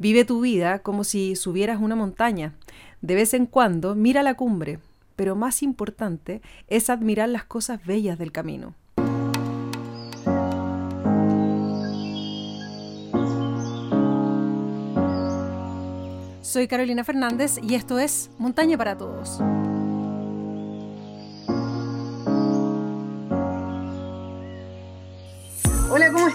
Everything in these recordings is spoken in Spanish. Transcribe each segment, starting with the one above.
Vive tu vida como si subieras una montaña. De vez en cuando mira la cumbre, pero más importante es admirar las cosas bellas del camino. Soy Carolina Fernández y esto es Montaña para Todos.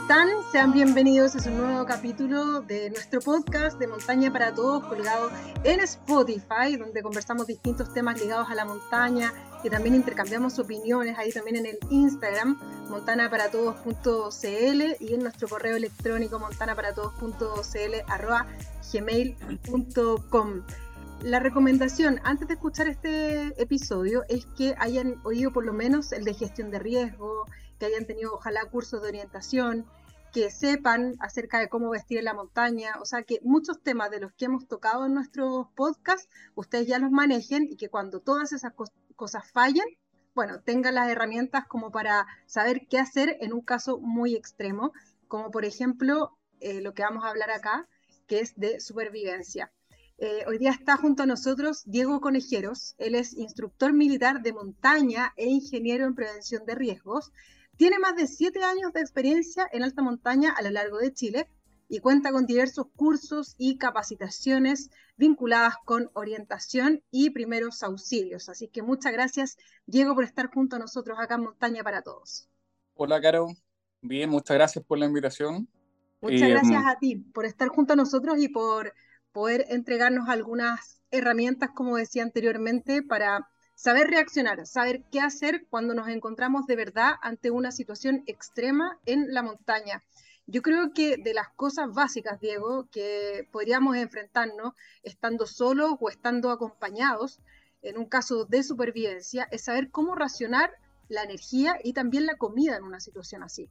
Están? Sean bienvenidos a un nuevo capítulo de nuestro podcast de Montaña para Todos, colgado en Spotify, donde conversamos distintos temas ligados a la montaña, y también intercambiamos opiniones ahí también en el Instagram, montanaparatodos.cl y en nuestro correo electrónico montanaparatodos.cl.gmail.com. La recomendación antes de escuchar este episodio es que hayan oído por lo menos el de gestión de riesgo, que hayan tenido ojalá cursos de orientación, que sepan acerca de cómo vestir en la montaña, o sea, que muchos temas de los que hemos tocado en nuestros podcasts, ustedes ya los manejen y que cuando todas esas cosas fallen, bueno, tengan las herramientas como para saber qué hacer en un caso muy extremo, como por ejemplo eh, lo que vamos a hablar acá, que es de supervivencia. Eh, hoy día está junto a nosotros Diego Conejeros, él es instructor militar de montaña e ingeniero en prevención de riesgos. Tiene más de siete años de experiencia en alta montaña a lo largo de Chile y cuenta con diversos cursos y capacitaciones vinculadas con orientación y primeros auxilios. Así que muchas gracias, Diego, por estar junto a nosotros acá en Montaña para Todos. Hola, Caro. Bien, muchas gracias por la invitación. Muchas eh, gracias a ti por estar junto a nosotros y por poder entregarnos algunas herramientas, como decía anteriormente, para saber reaccionar, saber qué hacer cuando nos encontramos de verdad ante una situación extrema en la montaña. Yo creo que de las cosas básicas, Diego, que podríamos enfrentarnos estando solos o estando acompañados, en un caso de supervivencia, es saber cómo racionar la energía y también la comida en una situación así.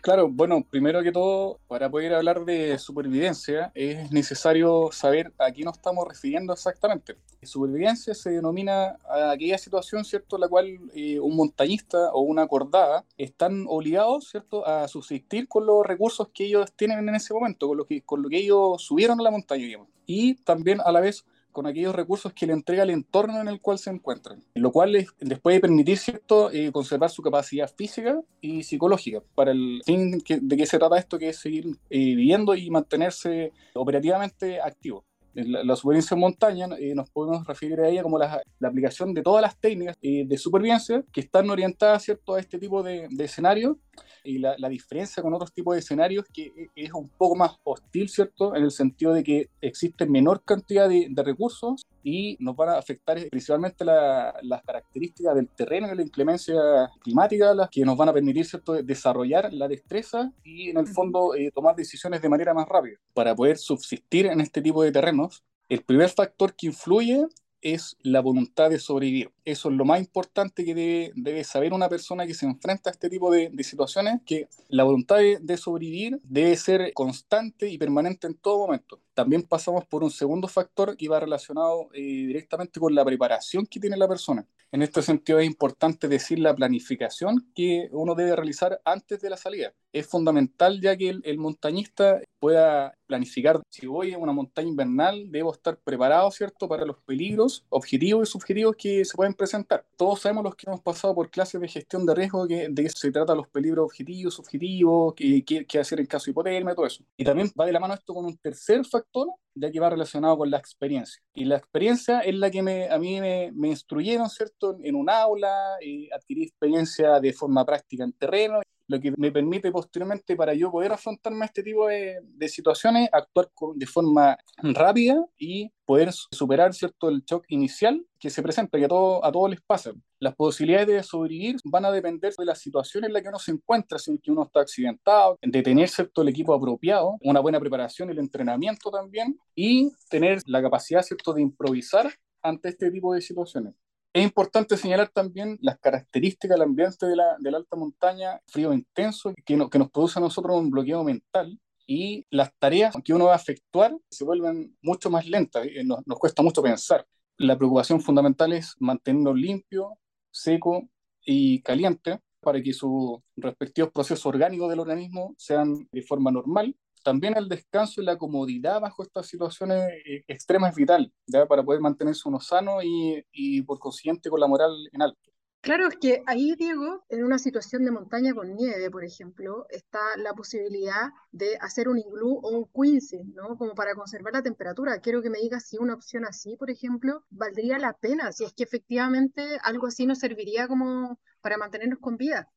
Claro, bueno, primero que todo, para poder hablar de supervivencia es necesario saber a qué nos estamos refiriendo exactamente. Supervivencia se denomina a aquella situación, ¿cierto?, la cual eh, un montañista o una cordada están obligados, ¿cierto?, a subsistir con los recursos que ellos tienen en ese momento, con lo que, con lo que ellos subieron a la montaña, digamos. Y también a la vez con aquellos recursos que le entrega el entorno en el cual se encuentran, lo cual les, puede permitir cierto, eh, conservar su capacidad física y psicológica para el fin de que se trata esto, que es seguir eh, viviendo y mantenerse operativamente activo la, la, supervivencia en montaña, eh, nos podemos referir a ella como la, la aplicación de todas las técnicas eh, de supervivencia que están orientadas ¿cierto? a este tipo de, de escenarios. Y la, la, diferencia con otros tipos de escenarios que e, es un poco más hostil, ¿cierto? En el sentido de que existe menor cantidad de, de recursos y nos van a afectar principalmente las características del terreno y la inclemencia climática, las que nos van a permitir ¿cierto? desarrollar la destreza y en el fondo eh, tomar decisiones de manera más rápida para poder subsistir en este tipo de terreno el primer factor que influye es la voluntad de sobrevivir. Eso es lo más importante que debe, saber una persona que se enfrenta a este tipo de, situaciones, que la voluntad de, sobrevivir debe ser constante y permanente en todo momento. También pasamos por un segundo factor que va relacionado eh, directamente con la preparación que tiene la persona. En este sentido es importante decir la planificación que uno debe realizar antes de la salida. Es fundamental ya que el, montañista pueda planificar, si voy a una montaña invernal, debo estar preparado, ¿cierto?, para los peligros objetivos y subjetivos que se pueden presentar. Todos sabemos los que hemos pasado por clases de gestión de riesgo que, de qué se trata los peligros objetivos, subjetivos, qué, qué, hacer en caso de hipotermia, todo eso. Y también va de la mano esto con un tercer factor ya que va relacionado con la experiencia. Y la experiencia es la que me, a mí me, me instruyeron, ¿cierto?, en, un aula, y adquirí experiencia de forma práctica en terreno, lo que me permite posteriormente para yo poder afrontarme a este tipo de, de situaciones, actuar de forma rápida y poder superar cierto el shock inicial que se presenta, que a, todo, a todos les pasa. Las posibilidades de sobrevivir van a depender de la situación en la que uno se encuentra, si uno está accidentado, de tener cierto el equipo apropiado, una buena preparación, el entrenamiento también, y tener la capacidad cierto de improvisar ante este tipo de situaciones. Es importante señalar también las características del ambiente de la, de la alta montaña, frío intenso, que, no, que nos produce a nosotros un bloqueo mental y las tareas que uno va a efectuar se vuelven mucho más lentas, y nos, nos cuesta mucho pensar. La preocupación fundamental es mantenerlo limpio, seco y caliente para que sus respectivos procesos orgánicos del organismo sean de forma normal también el descanso y la comodidad bajo estas situaciones eh, extremas es vital, ¿ya? para poder mantenerse uno sano y, y por consiguiente con la moral en alto. Claro, es que ahí, Diego, en una situación de montaña con nieve, por ejemplo, está la posibilidad de hacer un iglú o un quince, ¿no? Como para conservar la temperatura. Quiero que me digas si una opción así, por ejemplo, valdría la pena, si es que efectivamente algo así nos serviría como para mantenernos con vida.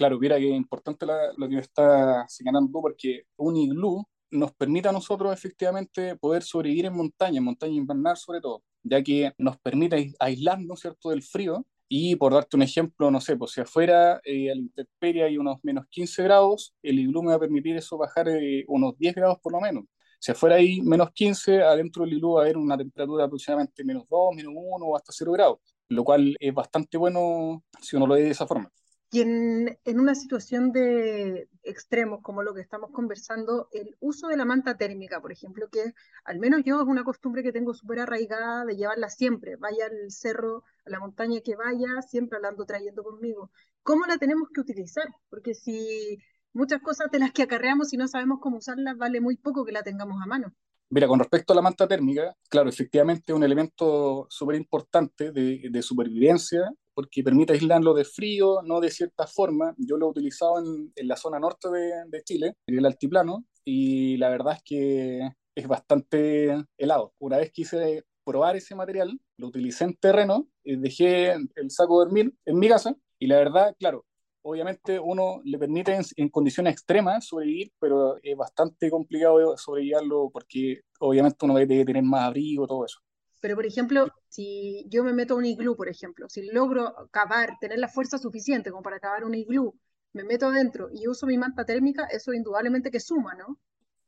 Claro, mira que es importante lo que está señalando porque un iglú nos permite a nosotros efectivamente poder sobrevivir en montaña, en montaña invernal sobre todo, ya que nos permite aislarnos, ¿cierto?, del frío. Y por darte un ejemplo, no sé, pues si afuera eh, a la intemperie hay unos menos 15 grados, el iglú me va a permitir eso bajar eh, unos 10 grados por lo menos. Si afuera hay menos 15, adentro del iglú va a haber una temperatura aproximadamente menos 2, menos 1 o hasta 0 grados, lo cual es bastante bueno si uno lo ve de esa forma. Y en, una situación de extremos como lo que estamos conversando, el uso de la manta térmica, por ejemplo, que al menos yo es una costumbre que tengo súper arraigada de llevarla siempre, vaya al cerro, a la montaña que vaya, siempre la ando trayendo conmigo. ¿Cómo la tenemos que utilizar? Porque si muchas cosas de las que acarreamos y no sabemos cómo usarlas, vale muy poco que la tengamos a mano. Mira, con respecto a la manta térmica, claro, efectivamente es un elemento súper importante de, de, supervivencia porque permite aislarlo de frío, no de cierta forma. Yo lo he utilizado en, en la zona norte de, de, Chile, en el altiplano, y la verdad es que es bastante helado. Una vez quise probar ese material, lo utilicé en terreno, y dejé el saco de dormir en mi casa, y la verdad, claro, obviamente uno le permite en, condiciones extremas sobrevivir, pero es bastante complicado sobrellevarlo porque obviamente uno debe tener más abrigo, todo eso. Pero, por ejemplo, si yo me meto a un iglú, por ejemplo, si logro cavar, tener la fuerza suficiente como para cavar un iglú, me meto adentro y uso mi manta térmica, eso indudablemente que suma, ¿no?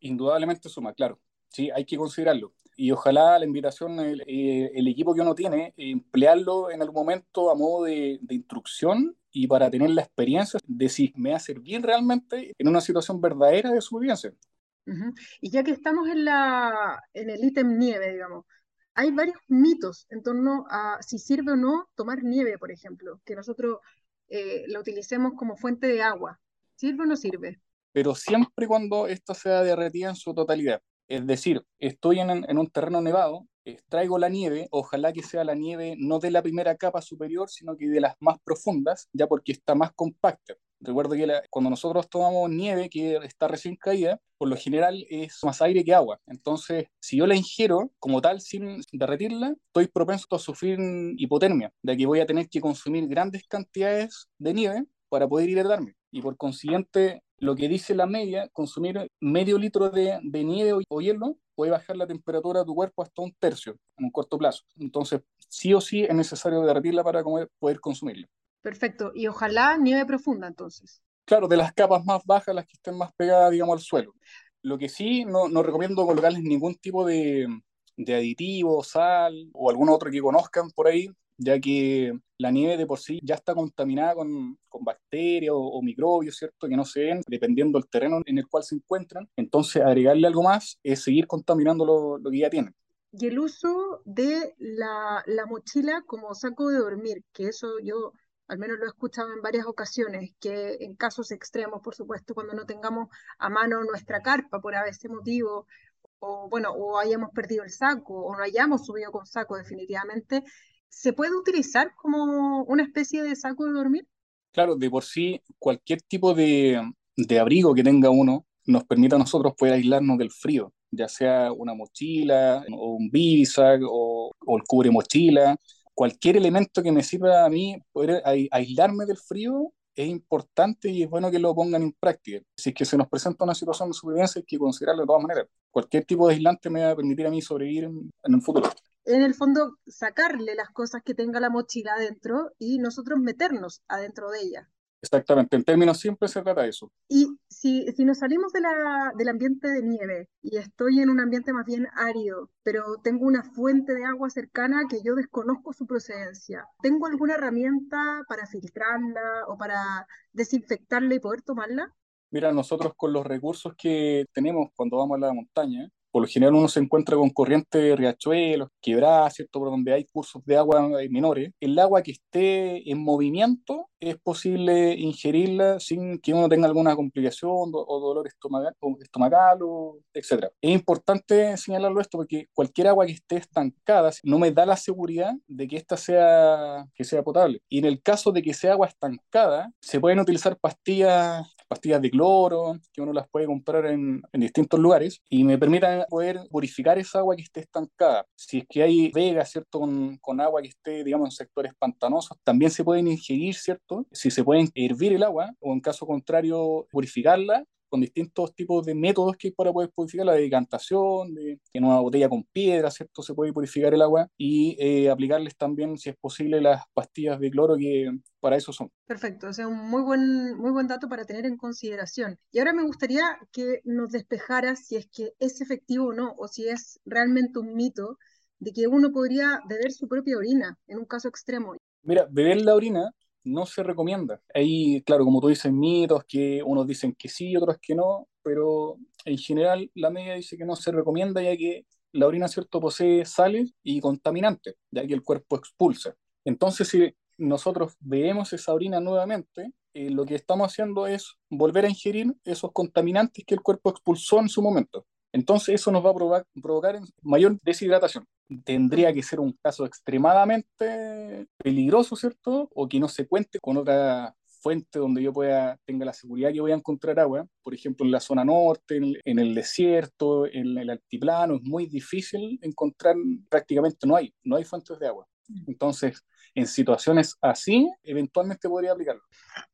Indudablemente suma, claro. Sí, hay que considerarlo. Y ojalá la invitación, el, eh, equipo que uno tiene, emplearlo en algún momento a modo de, de instrucción y para tener la experiencia de si me va a servir realmente en una situación verdadera de supervivencia. Y ya que estamos en, la, en el ítem nieve, digamos, hay varios mitos en torno a si sirve o no tomar nieve, por ejemplo, que nosotros eh, la utilicemos como fuente de agua. ¿Sirve o no sirve? Pero siempre cuando esta sea derretida en su totalidad. Es decir, estoy en, en un terreno nevado, extraigo la nieve, ojalá que sea la nieve no de la primera capa superior, sino que de las más profundas, ya porque está más compacta. Recuerdo que cuando nosotros tomamos nieve que está recién caída, por lo general es más aire que agua. Entonces, si yo la ingiero como tal sin derretirla, estoy propenso a sufrir hipotermia, de que voy a tener que consumir grandes cantidades de nieve para poder hidratarme. Y por consiguiente, lo que dice la media, consumir medio litro de, de nieve o hielo puede bajar la temperatura de tu cuerpo hasta un tercio en un corto plazo. Entonces, sí o sí es necesario derretirla para poder consumirla. Perfecto. Y ojalá nieve profunda entonces. Claro, de las capas más bajas, las que estén más pegadas, digamos, al suelo. Lo que sí, no, no recomiendo colocarles ningún tipo de, de aditivo, sal o algún otro que conozcan por ahí, ya que la nieve de por sí ya está contaminada con, con bacterias o, microbios, ¿cierto? Que no se ven dependiendo del terreno en el cual se encuentran. Entonces, agregarle algo más es seguir contaminando lo, lo que ya tienen. Y el uso de la, la, mochila como saco de dormir, que eso yo al menos lo he escuchado en varias ocasiones, que en casos extremos, por supuesto, cuando no tengamos a mano nuestra carpa por ese motivo, o bueno, o hayamos perdido el saco, o no hayamos subido con saco definitivamente, ¿se puede utilizar como una especie de saco de dormir? Claro, de por sí, cualquier tipo de, de abrigo que tenga uno nos permite a nosotros poder aislarnos del frío, ya sea una mochila, o un bisac, o, o el cubre mochila, cualquier elemento que me sirva a mí poder aislarme del frío es importante y es bueno que lo pongan en práctica. Si es que se nos presenta una situación de supervivencia, hay que considerarlo de todas maneras. Cualquier tipo de aislante me va a permitir a mí sobrevivir en, en el futuro. En el fondo, sacarle las cosas que tenga la mochila adentro y nosotros meternos adentro de ella. Exactamente, en términos simples se trata de eso. Y si, si nos salimos de la, del ambiente de nieve y estoy en un ambiente más bien árido, pero tengo una fuente de agua cercana que yo desconozco su procedencia, ¿tengo alguna herramienta para filtrarla o para desinfectarla y poder tomarla? Mira, nosotros con los recursos que tenemos cuando vamos a la montaña, por lo general uno se encuentra con corrientes de riachuelos, quebradas, ¿cierto? Por donde hay cursos de agua menores. El agua que esté en movimiento es posible ingerirla sin que uno tenga alguna complicación o dolor estomacal, etc. Es importante señalarlo esto porque cualquier agua que esté estancada no me da la seguridad de que ésta sea, que sea potable. Y en el caso de que sea agua estancada, se pueden utilizar pastillas pastillas de cloro, que uno las puede comprar en, en, distintos lugares, y me permitan poder purificar esa agua que esté estancada. Si es que hay vegas, ¿cierto?, con, con, agua que esté, digamos, en sectores pantanosos, también se pueden ingerir, ¿cierto? Si se pueden hervir el agua, o en caso contrario, purificarla, con distintos tipos de métodos que hay para poder purificar la decantación, de, en una botella con piedra, ¿cierto? Se puede purificar el agua y eh, aplicarles también, si es posible, las pastillas de cloro que para eso son. Perfecto, o sea, un muy buen, muy buen dato para tener en consideración. Y ahora me gustaría que nos despejaras si es que es efectivo o no, o si es realmente un mito de que uno podría beber su propia orina en un caso extremo. Mira, beber la orina no se recomienda. Hay, claro, como tú dices, mitos que unos dicen que sí, otros que no, pero en general la media dice que no se recomienda ya que la orina, ¿cierto?, posee sales y contaminantes, ya que el cuerpo expulsa. Entonces, si nosotros bebemos esa orina nuevamente, eh, lo que estamos haciendo es volver a ingerir esos contaminantes que el cuerpo expulsó en su momento. Entonces eso nos va a provocar, mayor deshidratación. Tendría que ser un caso extremadamente peligroso, ¿cierto? O que no se cuente con otra fuente donde yo pueda tenga la seguridad que voy a encontrar agua, por ejemplo en la zona norte, en, en, el desierto, en el altiplano, es muy difícil encontrar, prácticamente no hay, no hay fuentes de agua. Entonces, en situaciones así, eventualmente podría aplicarlo.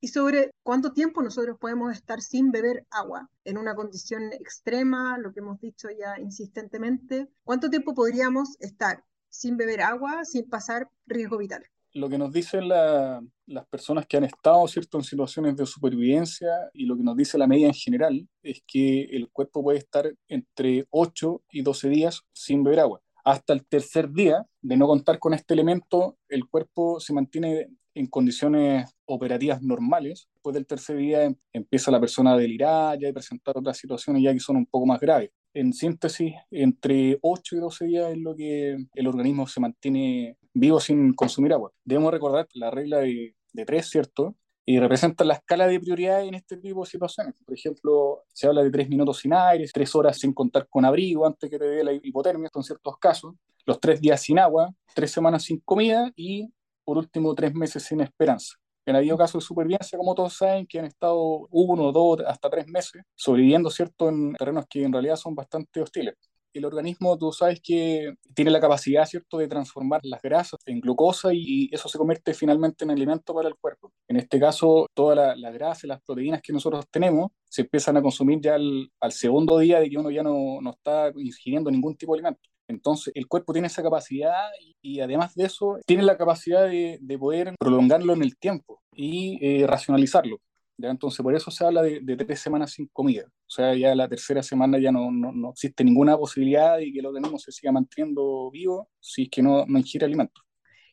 ¿Y sobre cuánto tiempo nosotros podemos estar sin beber agua en una condición extrema, lo que hemos dicho ya insistentemente? ¿Cuánto tiempo podríamos estar sin beber agua, sin pasar riesgo vital? Lo que nos dicen la, las personas que han estado ¿cierto? en situaciones de supervivencia y lo que nos dice la media en general es que el cuerpo puede estar entre 8 y 12 días sin beber agua hasta el tercer día de no contar con este elemento, el cuerpo se mantiene en condiciones operativas normales. Después del tercer día em, empieza la persona a delirar ya y presentar otras situaciones ya que son un poco más graves. En síntesis, entre 8 y 12 días es lo que el organismo se mantiene vivo sin consumir agua. Debemos recordar la regla de, de 3, ¿cierto? Y representan la escala de prioridad en este tipo de situaciones. Por ejemplo, se habla de tres minutos sin aire, tres horas sin contar con abrigo antes que te dé la hipotermia, en ciertos casos, los tres días sin agua, tres semanas sin comida y, por último, tres meses sin esperanza. En habido casos de supervivencia, como todos saben, que han estado uno, dos, hasta tres meses sobreviviendo, ¿cierto?, en terrenos que en realidad son bastante hostiles el organismo, tú sabes que tiene la capacidad, ¿cierto?, de transformar las grasas en glucosa y eso se convierte finalmente en alimento para el cuerpo. En este caso, toda la, la grasa y las proteínas que nosotros tenemos se empiezan a consumir ya al, al segundo día de que uno ya no, no, está ingiriendo ningún tipo de alimento. Entonces, el cuerpo tiene esa capacidad y, y además de eso, tiene la capacidad de, de poder prolongarlo en el tiempo y eh, racionalizarlo. ¿Ya? Entonces, por eso se habla de, de, tres semanas sin comida. O sea, ya la tercera semana ya no, no, no, existe ninguna posibilidad de que lo tenemos se siga manteniendo vivo si es que no, no ingiere alimentos.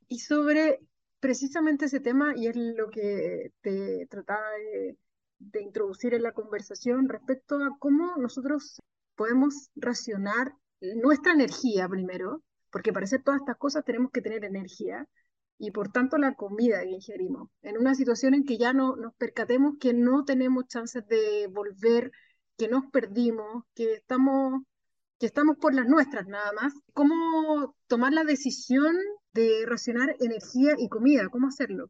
Y sobre precisamente ese tema, y es lo que te trataba de, de introducir en la conversación respecto a cómo nosotros podemos racionar nuestra energía primero, porque para hacer todas estas cosas tenemos que tener energía, y por tanto la comida que ingerimos, en una situación en que ya no nos percatemos que no tenemos chances de volver, que nos perdimos, que estamos, que estamos por las nuestras nada más. ¿Cómo tomar la decisión de racionar energía y comida? ¿Cómo hacerlo?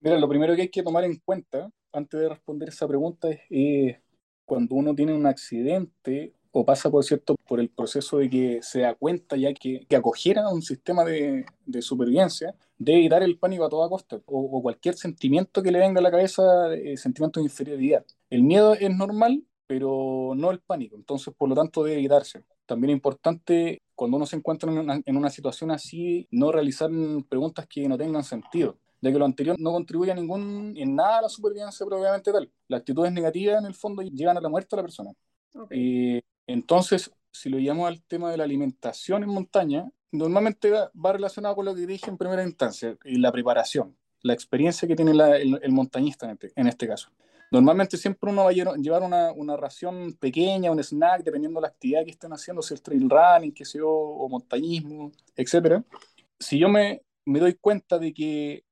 Mira, lo primero que hay que tomar en cuenta antes de responder esa pregunta es eh, cuando uno tiene un accidente o pasa, por cierto, por el proceso de que se da cuenta ya que, que acogiera un sistema de, de, supervivencia, de evitar el pánico a toda costa o, o, cualquier sentimiento que le venga a la cabeza, eh, sentimiento de inferioridad. El miedo es normal, pero no el pánico, entonces por lo tanto debe evitarse. También es importante cuando uno se encuentra en una, en una situación así, no realizar preguntas que no tengan sentido de que lo anterior no contribuye a ningún, en nada a la supervivencia propiamente tal. Las actitudes negativas en el fondo llevan a la muerte a la persona. Okay. Eh, entonces, si lo llamamos al tema de la alimentación en montaña, normalmente va, relacionado con lo que dije en primera instancia, y la preparación, la experiencia que tiene la, el, el, montañista en este, en este, caso. Normalmente siempre uno va a llevar una, una, ración pequeña, un snack, dependiendo de la actividad que estén haciendo, si es trail running, que sea, o montañismo, etc. Si yo me, me doy cuenta de que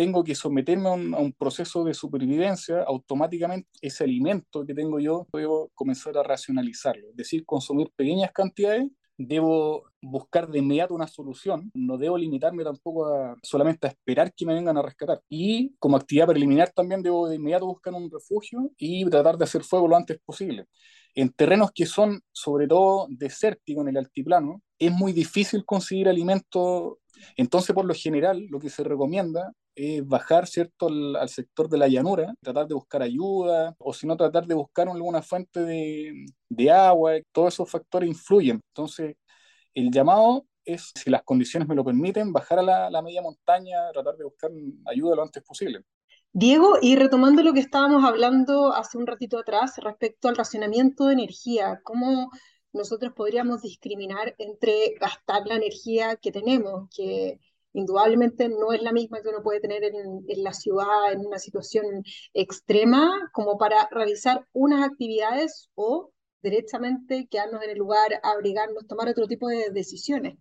tengo que someterme a un, proceso de supervivencia, automáticamente ese alimento que tengo yo, debo comenzar a racionalizarlo, es decir, consumir pequeñas cantidades, debo buscar de inmediato una solución, no debo limitarme tampoco a solamente a esperar que me vengan a rescatar. Y como actividad preliminar también debo de inmediato buscar un refugio y tratar de hacer fuego lo antes posible. En terrenos que son sobre todo desérticos en el altiplano, es muy difícil conseguir alimento entonces, por lo general, lo que se recomienda es bajar cierto al, sector de la llanura, tratar de buscar ayuda, o si no, tratar de buscar alguna fuente de, de agua, todos esos factores influyen. Entonces, el llamado es, si las condiciones me lo permiten, bajar a la, la media montaña, tratar de buscar ayuda lo antes posible. Diego, y retomando lo que estábamos hablando hace un ratito atrás respecto al racionamiento de energía, ¿cómo nosotros podríamos discriminar entre gastar la energía que tenemos, que indudablemente no es la misma que uno puede tener en, la ciudad, en una situación extrema, como para realizar unas actividades o directamente quedarnos en el lugar, abrigarnos, tomar otro tipo de decisiones.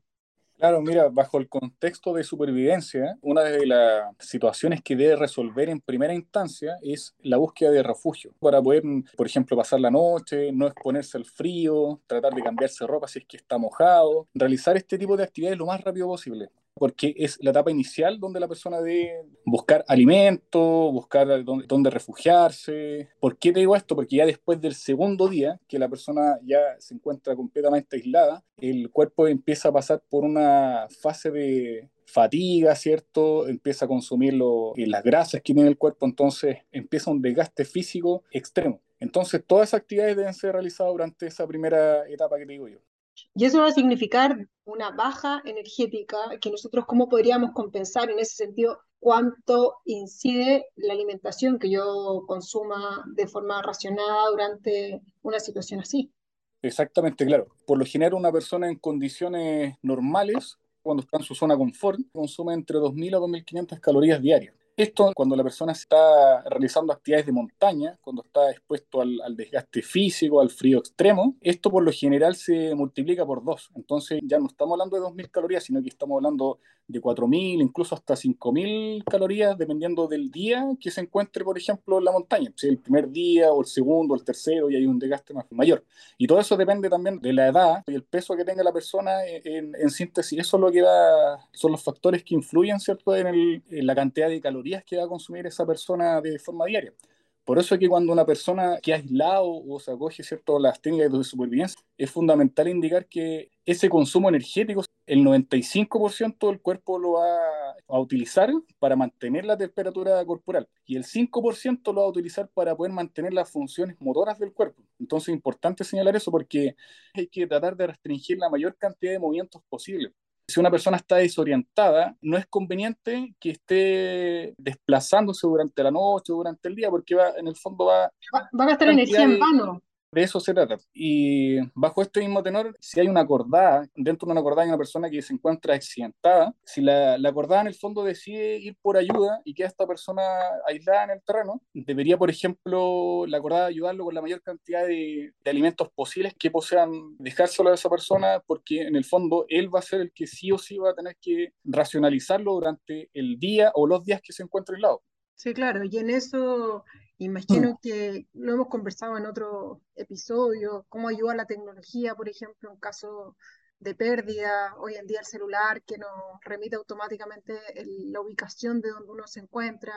Claro, mira, bajo el contexto de supervivencia, una de las situaciones que debe resolver en primera instancia es la búsqueda de refugio para poder, por ejemplo, pasar la noche, no exponerse al frío, tratar de cambiarse ropa si es que está mojado, realizar este tipo de actividades lo más rápido posible porque es la etapa inicial donde la persona debe buscar alimento, buscar dónde, refugiarse. ¿Por qué te digo esto? Porque ya después del segundo día, que la persona ya se encuentra completamente aislada, el cuerpo empieza a pasar por una fase de fatiga, ¿cierto? Empieza a consumir las grasas que tiene el cuerpo, entonces empieza un desgaste físico extremo. Entonces, todas esas actividades deben ser realizadas durante esa primera etapa que te digo yo. Y eso va a significar una baja energética que nosotros cómo podríamos compensar en ese sentido cuánto incide la alimentación que yo consuma de forma racionada durante una situación así. Exactamente, claro. Por lo general una persona en condiciones normales, cuando está en su zona confort, consume entre 2.000 a 2.500 calorías diarias. Esto cuando la persona está realizando actividades de montaña, cuando está expuesto al, desgaste físico, al frío extremo, esto por lo general se multiplica por dos. Entonces ya no estamos hablando de 2.000 calorías, sino que estamos hablando de 4.000, incluso hasta 5.000 calorías, dependiendo del día que se encuentre, por ejemplo, en la montaña. Si el primer día o el segundo o el tercero y hay un desgaste mayor. Y todo eso depende también de la edad y el peso que tenga la persona en, síntesis. Eso es lo que va, son los factores que influyen, ¿cierto?, en, en la cantidad de calorías que va a consumir esa persona de forma diaria. Por eso es que cuando una persona que ha aislado o se acoge ¿cierto? las técnicas de supervivencia, es fundamental indicar que ese consumo energético, el 95% del cuerpo lo va a utilizar para mantener la temperatura corporal y el 5% lo va a utilizar para poder mantener las funciones motoras del cuerpo. Entonces es importante señalar eso porque hay que tratar de restringir la mayor cantidad de movimientos posible si una persona está desorientada, no es conveniente que esté desplazándose durante la noche o durante el día, porque va, en el fondo va... Va, a gastar energía en vano. De eso se trata. Y bajo este mismo tenor, si hay una acordada, dentro de una acordada hay una persona que se encuentra accidentada, si la, la acordada en el fondo decide ir por ayuda y queda esta persona aislada en el terreno, debería, por ejemplo, la acordada ayudarlo con la mayor cantidad de, de alimentos posibles que puedan dejárselo a esa persona, porque en el fondo él va a ser el que sí o sí va a tener que racionalizarlo durante el día o los días que se encuentre aislado. Sí, claro, y en eso Imagino mm. que lo hemos conversado en otro episodio, cómo ayuda la tecnología, por ejemplo, en caso de pérdida, hoy en día el celular que nos remite automáticamente la ubicación de donde uno se encuentra.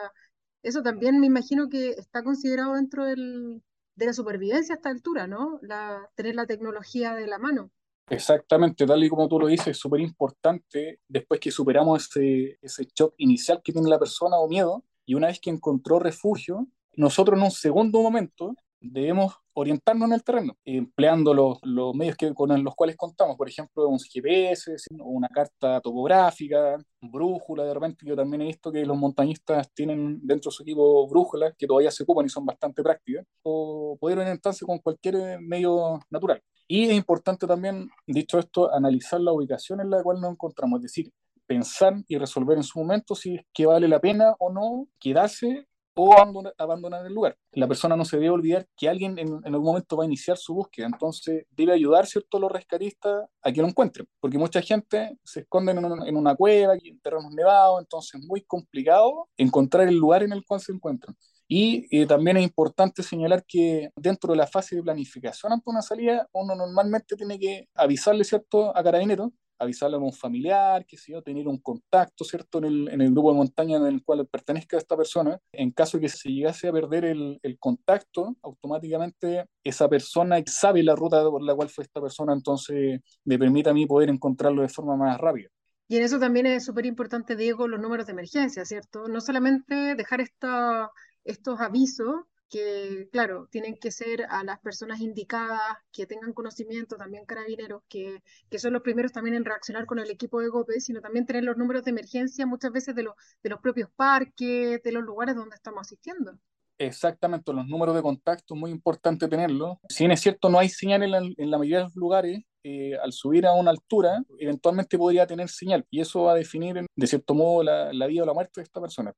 Eso también me imagino que está considerado dentro del, de la supervivencia a esta altura, ¿no? La, tener la tecnología de la mano. Exactamente, tal y como tú lo dices, es súper importante después que superamos ese, ese shock inicial que tiene la persona o miedo, y una vez que encontró refugio, nosotros en un segundo momento debemos orientarnos en el terreno, empleando los, los medios que, con los cuales contamos, por ejemplo, un GPS, una carta topográfica, brújula, de repente yo también he visto que los montañistas tienen dentro de su equipo brújulas que todavía se ocupan y son bastante prácticas, o poder orientarse con cualquier medio natural. Y es importante también, dicho esto, analizar la ubicación en la cual nos encontramos, es decir, pensar y resolver en su momento si es que vale la pena o no quedarse o abandonar, el lugar. La persona no se debe olvidar que alguien en, algún momento va a iniciar su búsqueda, entonces debe ayudar, ¿cierto?, los rescatistas a que lo encuentren, porque mucha gente se esconde en una, en una cueva, en terrenos nevados, entonces es muy complicado encontrar el lugar en el cual se encuentran. Y eh, también es importante señalar que dentro de la fase de planificación ante una salida, uno normalmente tiene que avisarle, ¿cierto?, a carabineros avisarle a un familiar, que sé yo, tener un contacto, ¿cierto?, en el, en el, grupo de montaña en el cual pertenezca esta persona. En caso de que se llegase a perder el, el, contacto, automáticamente esa persona sabe la ruta por la cual fue esta persona, entonces me permite a mí poder encontrarlo de forma más rápida. Y en eso también es súper importante, Diego, los números de emergencia, ¿cierto? No solamente dejar esta, estos avisos que, claro, tienen que ser a las personas indicadas, que tengan conocimiento, también carabineros, que, que son los primeros también en reaccionar con el equipo de GOPE, sino también tener los números de emergencia muchas veces de, los de los propios parques, de los lugares donde estamos asistiendo. Exactamente, los números de contacto, muy importante tenerlo. Si bien es cierto, no hay señal en la, en la mayoría de los lugares, eh, al subir a una altura, eventualmente podría tener señal, y eso va a definir, de cierto modo, la, la vida o la muerte de esta persona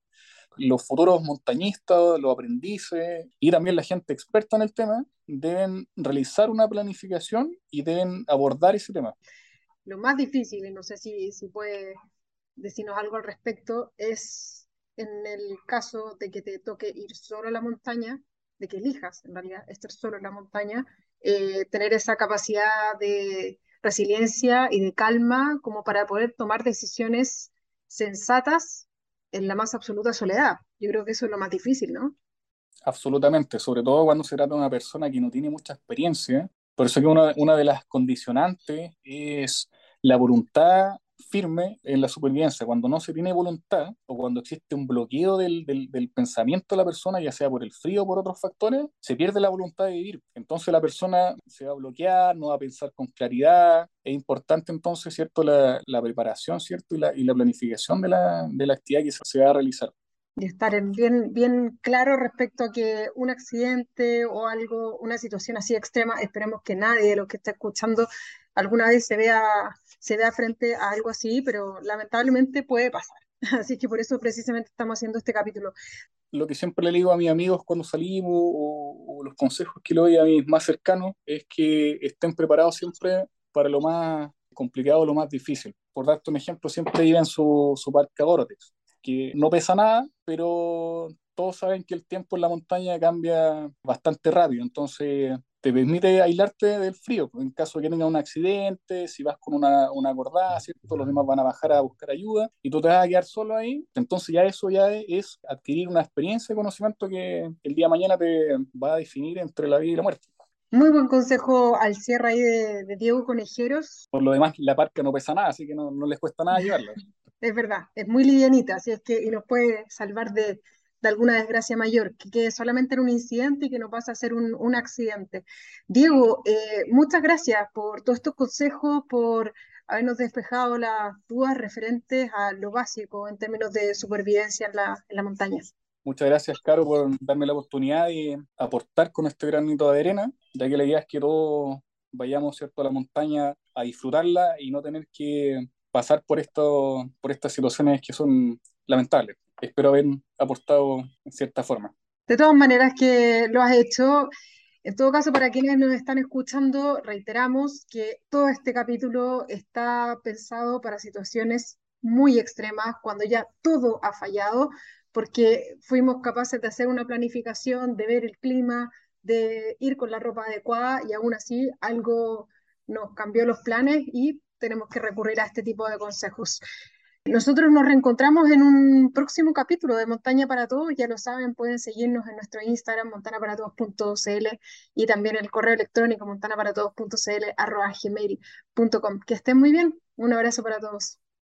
los futuros montañistas, los aprendices y también la gente experta en el tema deben realizar una planificación y deben abordar ese tema. Lo más difícil, y no sé si, si puede decirnos algo al respecto, es en el caso de que te toque ir solo a la montaña, de que elijas en realidad estar solo en la montaña, eh, tener esa capacidad de resiliencia y de calma como para poder tomar decisiones sensatas en la más absoluta soledad. Yo creo que eso es lo más difícil, ¿no? Absolutamente, sobre todo cuando se trata de una persona que no tiene mucha experiencia. Por eso que una, una de las condicionantes es la voluntad firme en la supervivencia. Cuando no se tiene voluntad o cuando existe un bloqueo del, del, pensamiento de la persona, ya sea por el frío o por otros factores, se pierde la voluntad de vivir. Entonces la persona se va a bloquear, no va a pensar con claridad. Es importante entonces, ¿cierto?, la, la preparación, ¿cierto?, y la, y la planificación de la, de la actividad que se va a realizar y estar bien, bien claro respecto a que un accidente o algo, una situación así extrema, esperemos que nadie de los que está escuchando alguna vez se vea, se vea frente a algo así, pero lamentablemente puede pasar. Así que por eso precisamente estamos haciendo este capítulo. Lo que siempre le digo a mis amigos cuando salimos o, los consejos que le doy a mis más cercanos es que estén preparados siempre para lo más complicado, lo más difícil. Por darte un ejemplo, siempre lleven su, su parca Gore-Tex, que no pesa nada, pero todos saben que el tiempo en la montaña cambia bastante rápido, entonces te permite aislarte del frío. En caso de que tenga un accidente, si vas con una, una acordada, ¿cierto? los demás van a bajar a buscar ayuda y tú te vas a quedar solo ahí. Entonces ya eso ya es adquirir una experiencia y conocimiento que el día de mañana te va a definir entre la vida y la muerte. Muy buen consejo al cierre ahí de, Diego Conejeros. Por lo demás, la parca no pesa nada, así que no, no les cuesta nada llevarla. es verdad, es muy livianita, así es que y nos puede salvar de, de alguna desgracia mayor, que, que, solamente era un incidente y que no pasa a ser un, un accidente. Diego, eh, muchas gracias por todos estos consejos, por habernos despejado las dudas referentes a lo básico en términos de supervivencia en la, en la montaña. Muchas gracias, Caro, por darme la oportunidad de aportar con este granito de arena, ya que la idea es que todos vayamos ¿cierto? a la montaña a disfrutarla y no tener que pasar por, esto, por estas situaciones que son lamentables espero haber aportado en cierta forma. De todas maneras que lo has hecho. En todo caso, para quienes nos están escuchando, reiteramos que todo este capítulo está pensado para situaciones muy extremas, cuando ya todo ha fallado, porque fuimos capaces de hacer una planificación, de ver el clima, de ir con la ropa adecuada y aún así algo nos cambió los planes y tenemos que recurrir a este tipo de consejos. Nosotros nos reencontramos en un próximo capítulo de Montaña para Todos. Ya lo saben, pueden seguirnos en nuestro Instagram, montanaparatodos.cl y también el correo electrónico montanaparatodos.cl arroba gmail.com. Que estén muy bien. Un abrazo para todos.